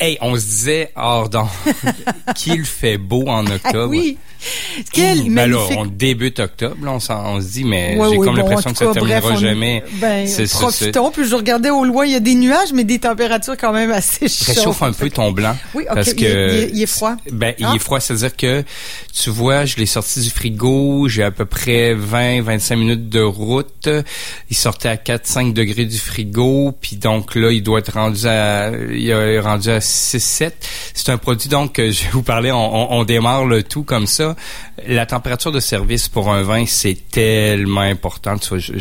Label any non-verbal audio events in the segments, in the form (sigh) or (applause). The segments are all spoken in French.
Hey, on se disait, hors donc, (laughs) qu'il fait beau en Ah octobre. oui. Quel Ben là, magnifique. on débute octobre, là, on, se dit, mais Ouais, j'ai comme bon, l'impression que ça cas, terminera bref, jamais. Ben, profitons. Puis je regardais au loin, il y a des nuages, mais des températures quand même assez chaudes. Réchauffe un peu ton blanc. Oui, ok, Parce que, est- il est- il est froid. Ben, Ah. il est froid, c'est-à-dire que, tu vois, je l'ai sorti du frigo, j'ai à peu près 20, 25 minutes de route. Il sortait à 4, 5 degrés du frigo, puis donc là, il doit être rendu à, il est rendu à 6, 7. C'est un produit, donc, que je vais vous parler, on, on- on démarre le tout comme ça. La température de service pour un vin, c'est tellement important. Tu vois, je,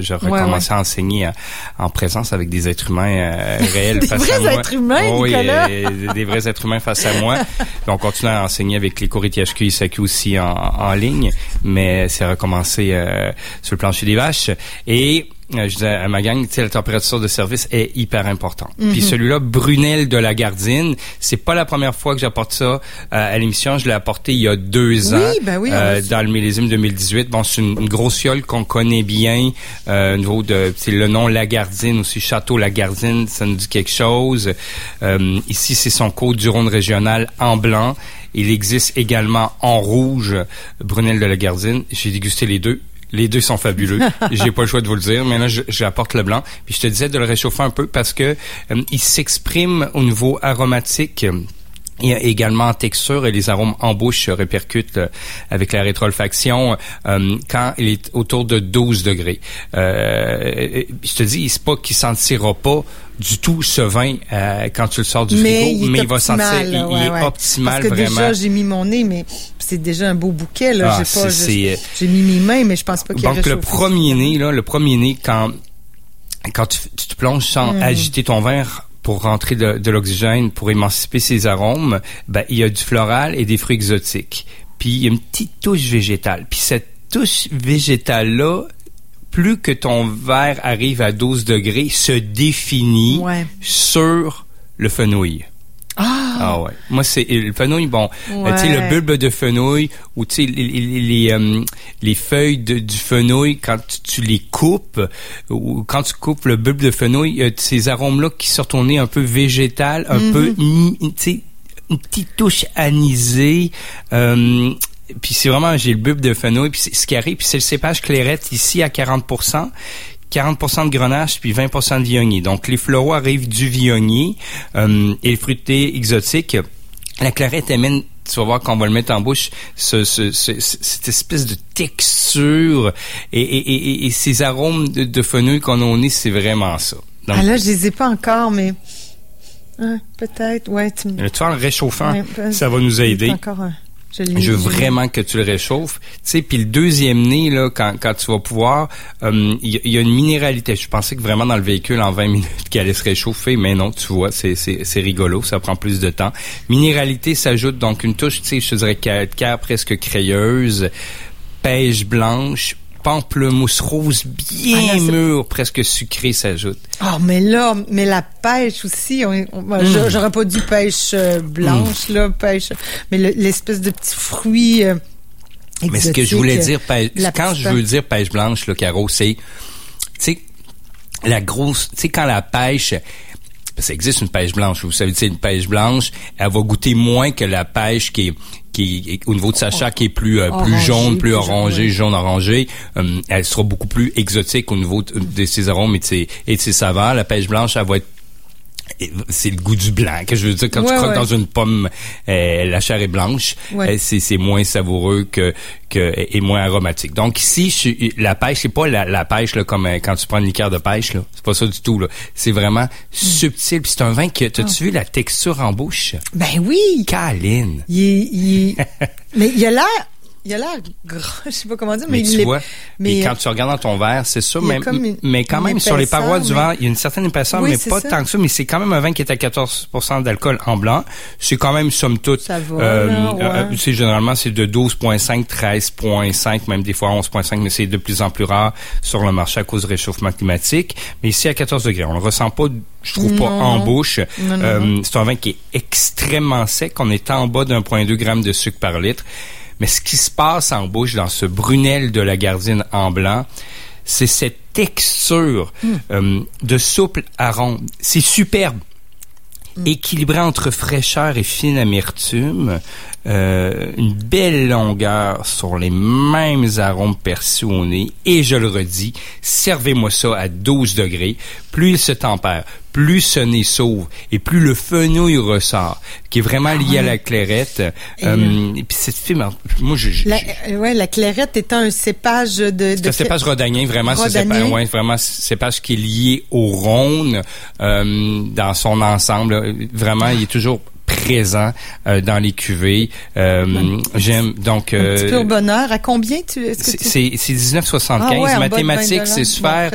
je recommençais à enseigner euh, en présence avec des êtres humains euh, (laughs) réels Des face à vrais moi. êtres humains, Oh oui, euh, des vrais êtres humains face à moi. (laughs) On continue à enseigner avec les cours ITHQ et ISAQ aussi en, en ligne, mais c'est recommencé euh, sur le plancher des vaches. Et je disais à ma gang, tu sais, la température de service est hyper importante. Mhm. Puis celui-là, Brunel de la Gardine, c'est pas la première fois que j'apporte ça euh, à l'émission. Je l'ai apporté il y a deux Oui, ans ben oui, euh, dans le millésime 2018. Bon, c'est une, une grosse fiole qu'on connaît bien. Euh, au niveau de, c'est le nom Lagardine aussi, Château Lagardine, ça nous dit quelque chose. Euh, ici, c'est son code du Rhône régional en blanc. Il existe également en rouge, Brunel de la Gardine. J'ai dégusté les deux. Les deux sont fabuleux. (laughs) J'ai pas le choix de vous le dire, mais là, j'apporte le blanc. Puis je te disais de le réchauffer un peu parce que euh, il s'exprime au niveau aromatique. Il y a également en texture et les arômes en bouche se répercutent euh, avec la rétroolfaction euh, quand il est autour de 12 degrés. Euh, je te dis, c'est pas qu'il sentira pas du tout ce vin euh, quand tu le sors du mais frigo, il mais il va sentir, il, là, il ouais, est ouais. optimal Parce que vraiment. déjà, j'ai mis mon nez, mais c'est déjà un beau bouquet, là. Ah, j'ai pas, c'est- j'ai mis mes mains, mais je pense pas qu'il Donc le premier nez, là, le premier nez, quand quand tu, tu te plonges sans Mm. agiter ton verre pour rentrer de, de l'oxygène, pour émanciper ses arômes, ben il y a du floral et des fruits exotiques. Puis il y a une petite touche végétale. Puis cette touche végétale là, plus que ton verre arrive à 12 degrés, se définit Ouais. sur le fenouil. Ah! Ouais. Moi c'est le fenouil bon, euh, tu sais le bulbe de fenouil ou tu sais les les, les, euh, les feuilles de- du fenouil quand tu, tu les coupes ou quand tu coupes le bulbe de fenouil, il y a ces arômes là qui sortent au nez un peu végétal, un Mm-hmm. peu tu sais une petite touche anisée euh, puis c'est vraiment j'ai le bulbe de fenouil puis c'est- ce qui arrive puis c'est le cépage clairette ici à 40 40% de grenache puis 20% de viognier. Donc les floraux arrivent du viognier euh, et le fruité exotique. La clarette amène tu vas voir qu'on va le mettre en bouche, ce, ce- ce- ce- cette espèce de texture et, et, et, et ces arômes de, de fenouil qu'on a au nez, c'est vraiment ça. Donc, Ah là, je les ai pas encore, mais Hein, peut-être. Ouais, tu me- tu vois, en réchauffant, Ouais, ben, ça va nous aider. Encore un. Je, veux vraiment que tu le réchauffes. Tu sais, puis le deuxième nez, là, quand, quand tu vas pouvoir, euh, il y, a- il y a une minéralité. Je pensais que vraiment dans le véhicule, en 20 minutes, (laughs) qu'il allait se réchauffer, mais non, tu vois, c'est, c'est, c'est rigolo, ça prend plus de temps. Minéralité s'ajoute donc une touche, tu sais, je te dirais calcaire presque crayeuse, pêche blanche, pamplemousse rose bien Ah, mûr, presque sucré s'ajoute. Oh, mais là, mais la pêche aussi, Mm. j'a- j'aurais pas dit pêche euh, blanche, là, pêche, mais le- l'espèce de petit fruit euh, Mais ce que je voulais dire, pêche- quand je veux dire pêche blanche, le Caro, c'est, tu sais, la grosse, tu sais, quand la pêche, ça existe une pêche blanche, vous savez, c'est une pêche blanche, elle va goûter moins que la pêche qui est, qui est, au niveau de sa chair qui est plus, euh, plus jaune, plus plus orangé, jaune, orangé, euh, elle sera beaucoup plus exotique au niveau de, de ses arômes et de ses, et de ses saveurs. La pêche blanche, elle va être c'est le goût du blanc que je veux dire. Quand tu croques ouais. dans une pomme euh, la chair est blanche Ouais. euh, c'est moins savoureux que que et moins aromatique. Donc ici je- la pêche c'est pas la, la pêche là comme euh, quand tu prends une liqueur de pêche là. C'est pas ça du tout là. C'est vraiment subtil puis c'est un vin que t'as-tu vu la texture en bouche? Ben oui! câline Il il (laughs) mais il a l'air, il a l'air gras, (laughs) je sais pas comment dire, mais, mais il tu vois mais et quand tu regardes dans ton verre c'est ça mais, une- mais quand même sur les parois du verre il y a une certaine épaisseur Oui, mais pas ça. tant que ça mais c'est quand même un vin qui est à 14% d'alcool en blanc. C'est quand même somme toute Ça va, euh, là, ouais. euh, généralement c'est de 12.5 13.5 même des fois 11.5 mais c'est de plus en plus rare sur le marché à cause du réchauffement climatique. Mais ici à 14 degrés on le ressent pas je trouve pas en bouche. Euh, c'est un vin qui est extrêmement sec. On est en bas d'un point deux grammes de sucre par litre mais ce qui se passe en bouche dans ce brunel de la gardine en blanc, c'est cette texture Hmm. euh, de souple arôme. C'est superbe. équilibré entre fraîcheur et fine amertume, euh, une belle longueur sur les mêmes arômes perçus au nez. Et je le redis, servez-moi ça à 12 degrés. Plus il se tempère, plus ce nez s'ouvre et plus le fenouil ressort, qui est vraiment lié à la clairette. Euh, et puis cette film, moi, je, la, euh, ouais, la clairette étant un cépage de... C'est un cépage rhodanien, vraiment. C'est ouais, vraiment cépage qui est lié au Rhône euh, dans son ensemble. Vraiment, il est toujours présent euh, dans les cuvées. Euh, J'aime donc. Euh, un petit peu au bonheur. À combien tu C'est 19,75. Ah ouais, Mathématiques, c'est super.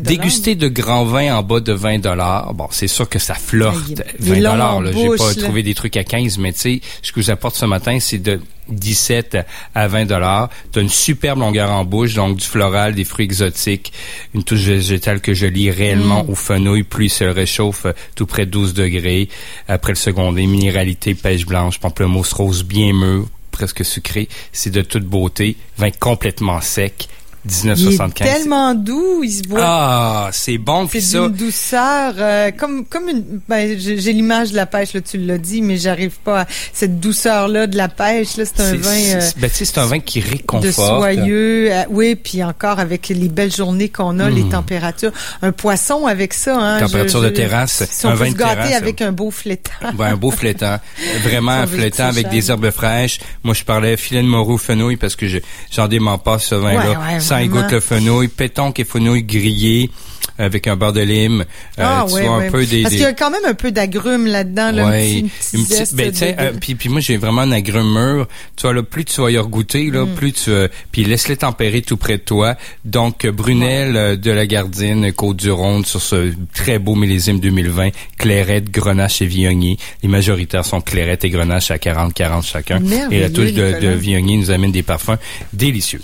Déguster de grands vins en bas de 20 dollars. Bon, c'est sûr que ça flirte. 20 dollars. J'ai pas trouvé des trucs à 15, mais tu sais, ce que je vous apporte ce matin, c'est de 17 à 20 dollars. Tu as une superbe longueur en bouche, donc du floral, des fruits exotiques, une touche végétale que je lis réellement mm. au fenouil, plus se réchauffe tout près de 12 degrés. Après le secondé, minéralité, pêche blanche, pamplemousse rose bien mûr, presque sucré. C'est de toute beauté. Vin complètement sec. 1975. Il est tellement doux, il se boit. Ah, c'est bon C'est d'une douceur euh, comme comme une ben, j'ai l'image de la pêche là, tu l'as dit, mais j'arrive pas à cette douceur là de la pêche là, c'est un vin euh, ben, c'est un vin qui réconforte. De soyeux, euh, oui, puis encore avec les belles journées qu'on a, les hmm. températures, un poisson avec ça hein. Température de terrasse, si un vin de terrasse. avec un beau flétan. Ben, un beau flétan, (laughs) vraiment un flétan avec des herbes fraîches. Moi je parlais filet de morue fenouil parce que j'en dément pas ce vin là il goûte le fenouil, pétonque et fenouil grillé avec un beurre de lime. Euh, ah, tu vois, un peu des, Parce qu'il y a quand même un peu d'agrumes là-dedans, là, ouais, une petite, une petite ben, euh, puis, puis moi j'ai vraiment un agrume mûr. Tu vois, là, plus tu vas y regoûter, là, mm. plus tu, euh, puis laisse-les tempérer tout près de toi. Donc Brunel de la Gardine, Côte-du-Rhône sur ce très beau millésime 2020, Clairette, Grenache et Viognier. Les majoritaires sont Clairette et Grenache à 40-40 chacun. Et la touche de, de Viognier nous amène des parfums délicieux.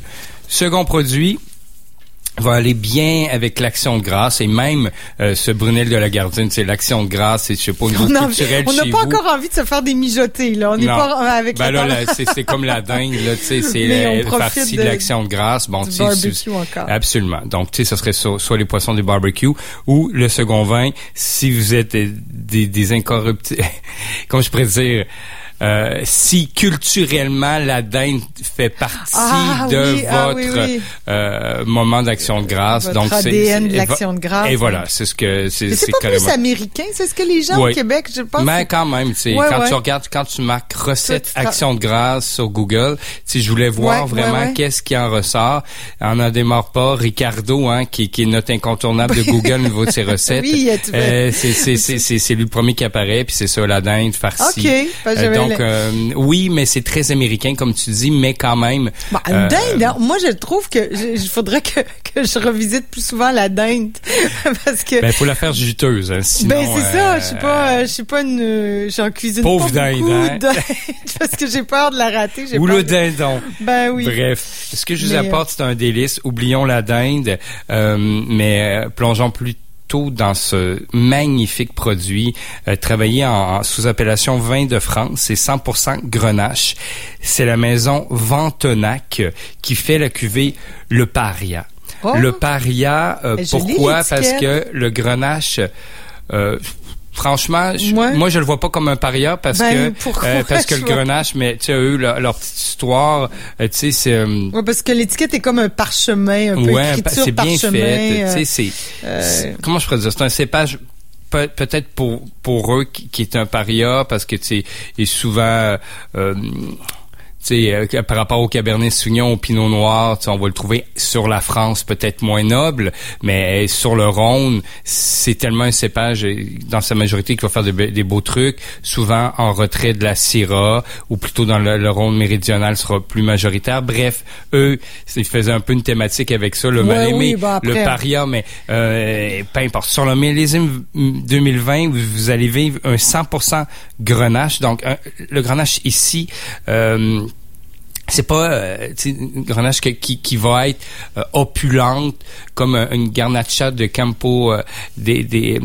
Second produit, va aller bien avec l'action de grâce et même euh, ce Brunel de la Gardine, c'est l'action de grâce, c'est je sais pas une on culturelle On n'a pas encore envie de se faire des mijotés là, on n'est pas avec ben là, c'est comme la (laughs) dingue là, tu sais, c'est la partie de, l'action de grâce, bon, tu barbecue encore. Absolument. Donc tu sais, ce serait soit, les poissons du barbecue ou le second vin si vous êtes des, des incorruptibles, (laughs) comment je pourrais dire euh, si culturellement la dinde fait partie ah de ah votre euh, moment d'action de grâce. Votre donc ADN de l'action de grâce. Et voilà, c'est ce que c'est. C'est pas plus américain, c'est ce que les gens au Québec, je pense. Mais quand même, quand tu regardes, quand tu marques recette action de grâce sur Google, si je voulais voir vraiment qu'est-ce qui en ressort. On n'en démarre pas. Ricardo, hein, qui, qui est notre incontournable de Google au niveau de ses (laughs) recettes. oui, euh, c'est lui le premier qui apparaît, puis c'est ça la dinde farcie. Ok, euh, donc euh, oui, mais c'est très américain comme tu dis, mais quand même. Bah, une euh, dinde, moi je trouve que il faudrait que, que je revisite plus souvent la dinde (laughs) parce que. Ben faut la faire juteuse, hein, sinon. Ben c'est ça, je suis pas, je suis pas une, j'en cuisine Pauvre pas beaucoup hein? (laughs) parce que j'ai peur de la rater. Ou le dindon. Ben oui. Bref, ce que je vous apporte c'est un délice. Oublions la dinde, euh, mais plongeons plus dans ce magnifique produit euh, travaillé en, sous appellation vin de France. C'est 100% Grenache. C'est la maison Ventenac qui fait la cuvée Le Paria. Oh. Le Paria, euh, pourquoi? Parce que le Grenache... Euh, Franchement, moi? je le vois pas comme un paria parce ben, que euh, parce que le grenache, mais tu sais eux leur, petite histoire, euh, tu sais c'est. Euh, ouais, parce que l'étiquette est comme un parchemin, un peu ouais, c'est bien fait. Tu sais c'est comment je pourrais dire, c'est un cépage peut-être pour pour eux qui, qui, est un paria parce que tu sais est souvent sais, euh, par rapport au Cabernet Sauvignon, au Pinot Noir, on va le trouver sur la France peut-être moins noble, mais sur le Rhône, c'est tellement un cépage dans sa majorité qui va faire des, beaux trucs, souvent en retrait de la Syrah, ou plutôt dans le, Rhône méridional sera plus majoritaire. Bref, eux, ils faisaient un peu une thématique avec ça, le aimé, bah, le paria, mais euh, peu importe. Sur le millésime 2020, vous, allez vivre un 100% grenache. Donc, le grenache ici, euh, c'est pas euh, une grenache qui, qui va être euh, opulente comme une garnacha de Campo euh, des des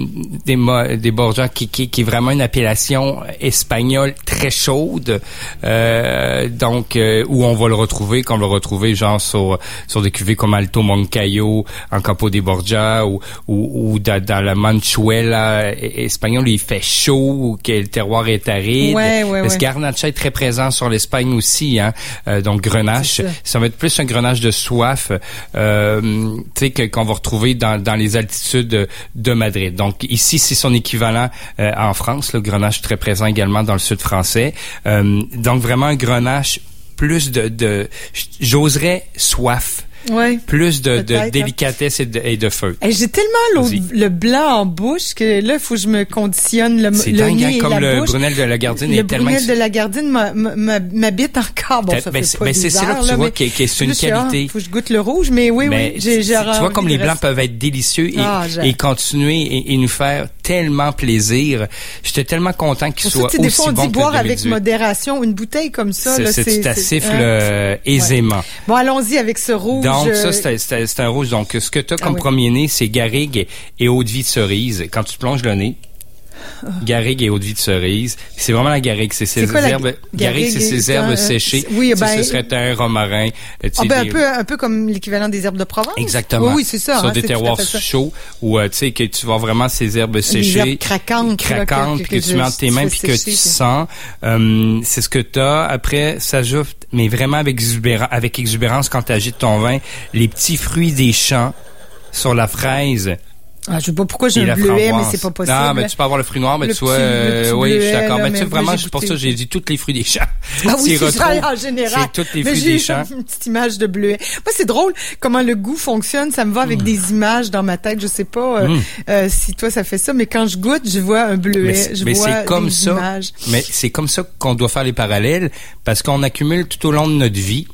des, des Borgia qui, qui, qui, est vraiment une appellation espagnole très chaude euh, donc où on va le retrouver qu'on va le retrouver genre sur sur des cuvées comme Alto Moncayo en Campo des Borgia ou ou, ou dans, dans, la Manchuela espagnole il fait chaud que le terroir est aride. Ouais, ouais, parce que garnacha est très présent sur l'Espagne aussi hein? Euh, donc grenache. Ça. va être plus un grenache de soif, euh, tu sais, qu'on va retrouver dans, dans les altitudes de, Madrid. Donc ici, c'est son équivalent euh, en France. Le grenache très présent également dans le sud français. Euh, donc vraiment un grenache plus de, de j'oserais soif Ouais, plus de, de hein. délicatesse et de, et de feu. J'ai tellement le blanc en bouche que là, il faut que je me conditionne le, le dingue, hein, nez comme et la le bouche. brunel de la Gardine le est tellement... brunel de la Gardine m'habite encore. Bon, ça fait pas c'est là que tu vois que, c'est une qualité. Il faut que je goûte le rouge, mais oui, mais oui. J'ai, tu vois comme les blancs peuvent être délicieux et, ah, et continuer et, nous faire tellement plaisir. J'étais tellement content qu'ils soient aussi des fois, on dit boire avec modération une bouteille comme ça. C'est, tu t'assiffles aisément. Bon, allons-y avec ce rouge. Donc ça, c'est un rouge. Donc, ce que tu as comme oui. premier nez, c'est garrigue et eau de vie de cerise. Quand tu plonges le nez, garrigue et eau de vie de cerise. C'est vraiment la garrigue, c'est ces herbes. Garrigue, c'est ces herbes séchées. oui, ben- ce serait un romarin. euh, Ah ben, un peu, un peu comme l'équivalent des herbes de Provence. Exactement. Oui, oui, c'est ça. Sur hein, des terroirs chauds où euh, tu sais que tu vois vraiment ces herbes Les séchées, herbes craquantes, là, craquantes, puis que, tu mets entre tes mains puis que tu sens. Euh, c'est ce que tu as. Après, ça ajoute, mais vraiment avec exubérance, avec exubérance quand tu agites ton vin, les petits fruits des champs sur la fraise Ah, je sais pas pourquoi j'ai la bleuet, mais c'est pas possible. Non, mais tu peux avoir le fruit noir, mais Le tu vois, petit- le euh, oui, je suis d'accord. Mais tu sais, vraiment, c'est pour ça que j'ai dit tous les fruits des champs. Ah oui, c'est ça, en général. C'est tous les Mais fruits des champs. une petite image de bleuet. Moi, c'est drôle comment le goût fonctionne. Ça me va Hmm. avec des images dans ma tête. Je sais pas euh, Mm. euh, si toi ça fait ça, mais quand je goûte, je vois un bleuet. Je mais vois comme des ça. images. Mais c'est comme ça qu'on doit faire les parallèles parce qu'on accumule tout au long de notre vie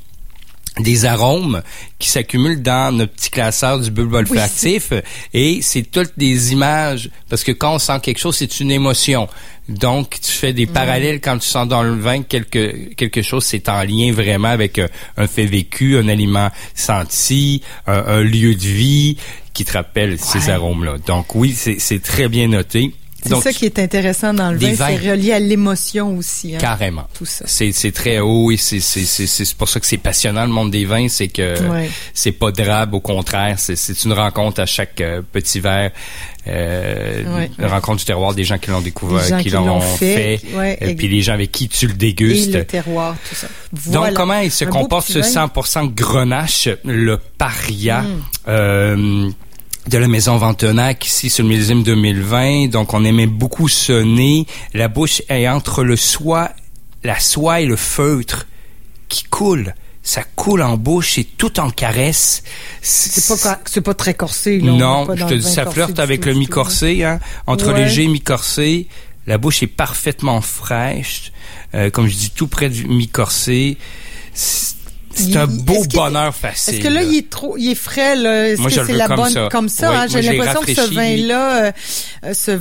des arômes qui s'accumulent dans notre petit classeur du bulbe olfactif. Et c'est toutes des images parce que quand on sent quelque chose c'est une émotion. Donc tu fais des parallèles quand tu sens dans le vin quelque quelque chose c'est en lien vraiment avec euh, un fait vécu un aliment senti un, un lieu de vie qui te rappelle ces arômes là donc oui c'est c'est très bien noté C'est donc ça qui est intéressant dans le vin, c'est relié à l'émotion aussi. Hein, carrément tout ça. c'est très haut et c'est c'est c'est c'est pour ça que c'est passionnant le monde des vins c'est que Ouais. c'est pas drabe au contraire c'est c'est une rencontre à chaque euh, petit verre euh, Ouais, une rencontre du terroir des gens qui l'ont découvert qui qui l'ont fait, et puis les gens avec qui tu le Et dégustes le terroir, tout ça. donc Voilà. comment il se Un comporte ce vin. 100% grenache le paria Mm. euh, de la maison Ventenac ici sur le millésime 2020 donc on aimait beaucoup ce nez la bouche est entre le soie la soie et le feutre qui coule. Ça coule en bouche et tout en caresse. C'est pas, c'est pas très corsé, là. non je te dis ça flirte avec le mi-corsé hein, entre Ouais. léger et mi-corsé la bouche est parfaitement fraîche euh, comme je dis tout près du mi-corsé c'est Il- un il- beau que- bonheur facile Est-ce que là, il est trop, il est frais, là? Est-ce que c'est la comme bonne, ça. comme ça, Oui, hein? J'ai l'impression que ce vin-là, euh, ce,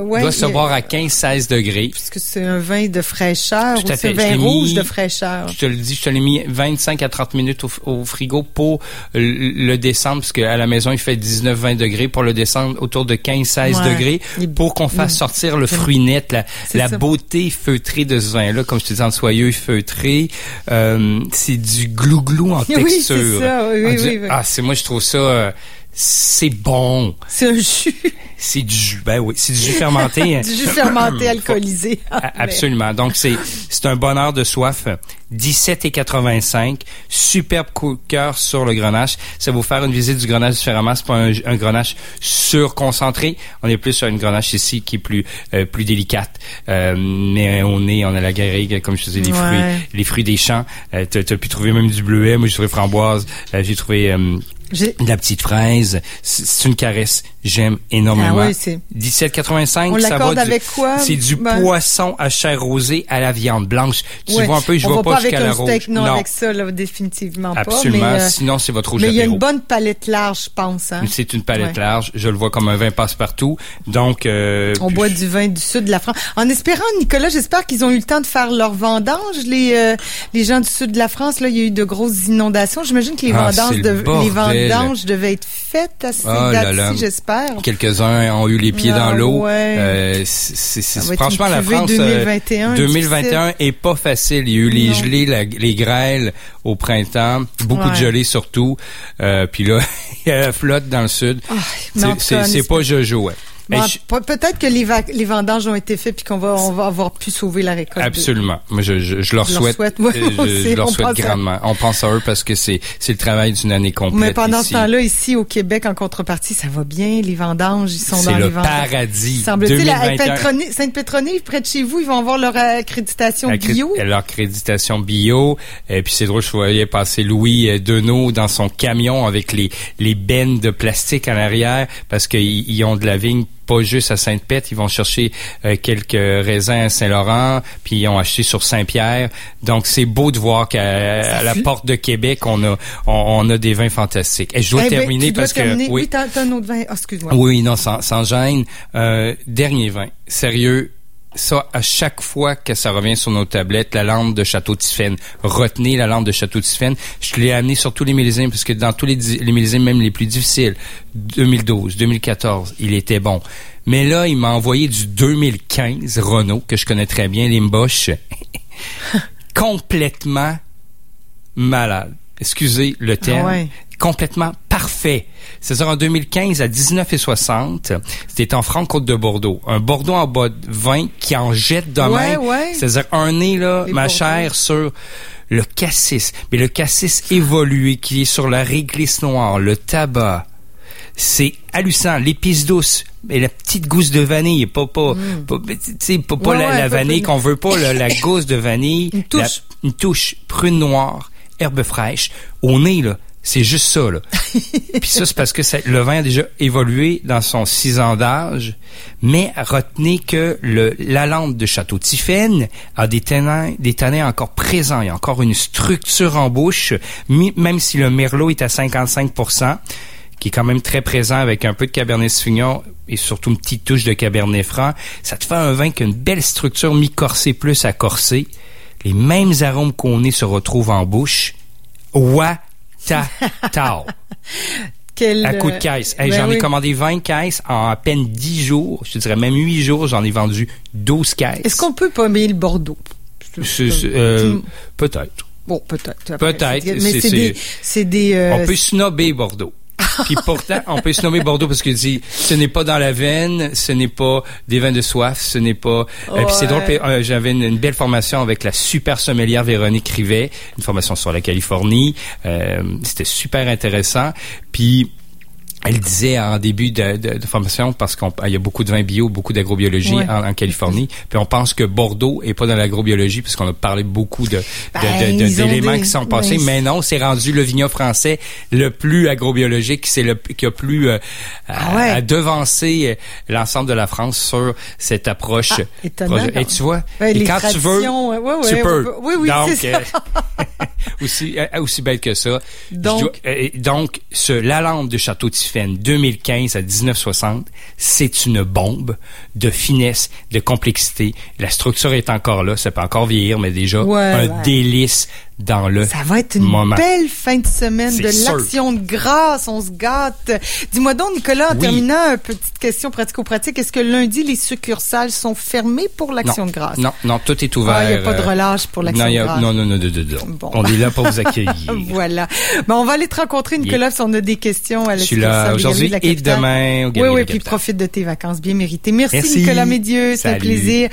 ouais. doit se il- boire à 15-16 degrés. Est-ce que c'est un vin de fraîcheur Tout ou c'est un vin rouge mis- de fraîcheur? Je te le dis, je te l'ai mis 25 à 30 minutes au, au frigo pour le descendre, parce qu'à la maison, il fait 19-20 degrés, pour le descendre autour de 15-16 Ouais. degrés, Il- pour qu'on fasse sortir le fruit net, la, la beauté feutrée de ce vin-là, comme je te dis, en soyeux feutré. Euh, c'est du glou-glou en (laughs) Oui, texture. c'est ça, oui, oui, oui, oui. Ah, c'est moi, je trouve ça... euh, c'est bon. C'est un jus, C'est du jus. Ben oui, c'est du jus fermenté. hein. (laughs) du jus fermenté alcoolisé. (laughs) Absolument. Donc c'est c'est un bonheur de soif. 17 et 85. Superbe coup de cœur sur le grenache. Ça va vous faire une visite du grenache différemment. C'est pas un, un grenache surconcentré. On est plus sur une grenache ici qui est plus euh, plus délicate. Euh, mais on est on a la garrigue comme je te disais les Ouais. fruits les fruits des champs. Euh, t'as, t'as pu trouver même du bleuet. Moi j'ai trouvé framboise. Euh, j'ai trouvé euh, la petite fraise, c'est une caresse. J'aime énormément. Ah oui, c'est 17,85. ça va avec quoi? C'est du ben- poisson à chair rosée à la viande blanche. Tu vois un peu, je On vois pas, jusqu'à la rouge. Steak, non, avec ça, là, définitivement Absolument. pas. Absolument. Euh, Sinon, c'est votre rouge Mais il y a une bonne palette large, je pense. Hein? C'est une palette large. Je le vois comme un vin passe-partout. Donc, euh, on boit du vin du sud de la France. En espérant, Nicolas, j'espère qu'ils ont eu le temps de faire leur vendange. Les euh, les gens du sud de la France, là, il y a eu de grosses inondations. J'imagine que les ah, vendanges, de, les vendanges devaient être faites à ces oh dates j'espère. Quelques-uns ont eu les pieds dans ah, l'eau. Euh, c'est franchement la France. 2021, 2021 est pas facile. Il y a eu les gelées, les grêles au printemps, beaucoup de gelées surtout. Euh, puis là, (laughs) il y a la flotte dans le sud. Ah, c'est pas Jojo. Ouais peut-être que les, les, vendanges ont été faits puis qu'on va, on va avoir pu sauver la récolte. Absolument. Moi, je, je, je leur souhaite. Je, leur souhaite grandement. On pense à eux parce que c'est, le travail d'une année complète. Mais pendant ce temps-là, ici au Québec, en contrepartie, ça va bien. Les vendanges, ils sont dans les vendanges. C'est le paradis. Semble-t-il, Sainte-Pétronille, près de chez vous, ils vont avoir leur accréditation bio. Leur accréditation bio. Et puis c'est drôle, je voyais passer Louis euh, Deneau dans son camion avec les, les bennes de plastique en arrière parce qu'ils ont de la vigne pas juste à Sainte-Pète, ils vont chercher euh, quelques raisins à Saint-Laurent, puis ils ont acheté sur Saint-Pierre. Donc c'est beau de voir qu'à la porte de Québec, on a on, a des vins fantastiques. Et je dois eh ben, terminer parce que oui, t'as un autre vin. Oh, excuse-moi. Oui, non, sans, sans gêne. Euh, dernier vin, sérieux ça, à chaque fois que ça revient sur nos tablettes, la lampe de Château Tiffen. Retenez la lampe de Château Tiffen. Je l'ai amené sur tous les millésimes, parce que dans tous les, les même les plus difficiles, 2012, 2014, il était bon. Mais là, il m'a envoyé du 2015 Renault, que je connais très bien, Limbosch. (laughs) complètement malade. Excusez le terme. Ah complètement parfait. C'est-à-dire en 2015 à 19,60, c'était en Franc-Côte de Bordeaux. Un Bordeaux en bas de 20 qui en jette demain. Ouais, C'est-à-dire un nez, là, ma chère, sur le cassis. Mais le cassis évolué qui est sur la réglisse noire, le tabac. C'est hallucinant. L'épice douce, mais la petite gousse de vanille, pas pas mm. pas, pas, la, vanille qu'on veut pas, la, (laughs) gousse de vanille, une touche, une touche prune noire, herbe fraîche, au nez là. C'est juste ça, là. (laughs) Puis ça, c'est parce que le vin a déjà évolué dans son six ans d'âge. Mais retenez que le, la lampe de Château Tiphaine a des tanins, des tanins encore présents. Il y a encore une structure en bouche, même si le merlot est à 55% qui est quand même très présent avec un peu de Cabernet Sauvignon et surtout une petite touche de Cabernet Franc. Ça te fait un vin qui a une belle structure mi-corsée plus à corsée. Les mêmes arômes qu'on est se retrouvent en bouche. Ouah! Ta, tao. (laughs) Quel, à coup de caisse. Ben j'en ai commandé 20 caisses en à peine 10 jours. Je te dirais même 8 jours, j'en ai vendu 12 caisses. Est-ce qu'on peut pommer le Bordeaux? Euh, peut-être. Bon, peut-être. Peut-être. Mais c'est des... Des euh, On peut snobber Bordeaux. (laughs) Puis pourtant, on peut se nommer Bordeaux parce qu'il dit ce n'est pas dans la veine, ce n'est pas des vins de soif, ce n'est pas. Et euh, puis c'est drôle. Euh, j'avais une, belle formation avec la super sommelière Véronique Rivet, une formation sur la Californie. Euh, c'était super intéressant. Puis elle disait en début de, de, formation, parce qu'il y a beaucoup de vins bio, beaucoup d'agrobiologie en, Californie, puis on pense que Bordeaux est pas dans l'agrobiologie, puisqu'on a parlé beaucoup de, ben, d'éléments qui sont passés, mais non, c'est rendu le vignoble français le plus agrobiologique, c'est le qui a plus euh, ah à, devancer euh, l'ensemble de la France sur cette approche. Ah, et tu vois, et quand tu veux, tu peux. Oui, oui, Donc, euh, (laughs) aussi aussi belle que ça. Donc, donc ce, la lampe de Château Tiffany 2015 à 1960, c'est une bombe de finesse, de complexité. La structure est encore là, ça peut encore vieillir, mais déjà un délice dans le Ça va être une belle fin de semaine de l'action de grâce, on se gâte. Dis-moi donc, Nicolas, en terminant, une petite question pratico-pratique. Est-ce que lundi, les succursales sont fermées pour l'action de grâce? Non, non, tout est ouvert. Il n'y a pas de relâche pour l'action de grâce. Non, non, non, non, non, On est là pour vous (laughs) accueillir. voilà. Ben, on va aller te rencontrer, Nicolas, si on a des questions à la Je suis là aujourd'hui et demain au Oui, oui, puis profite de tes vacances bien méritées. Merci, Nicolas Médieux. C'est un plaisir.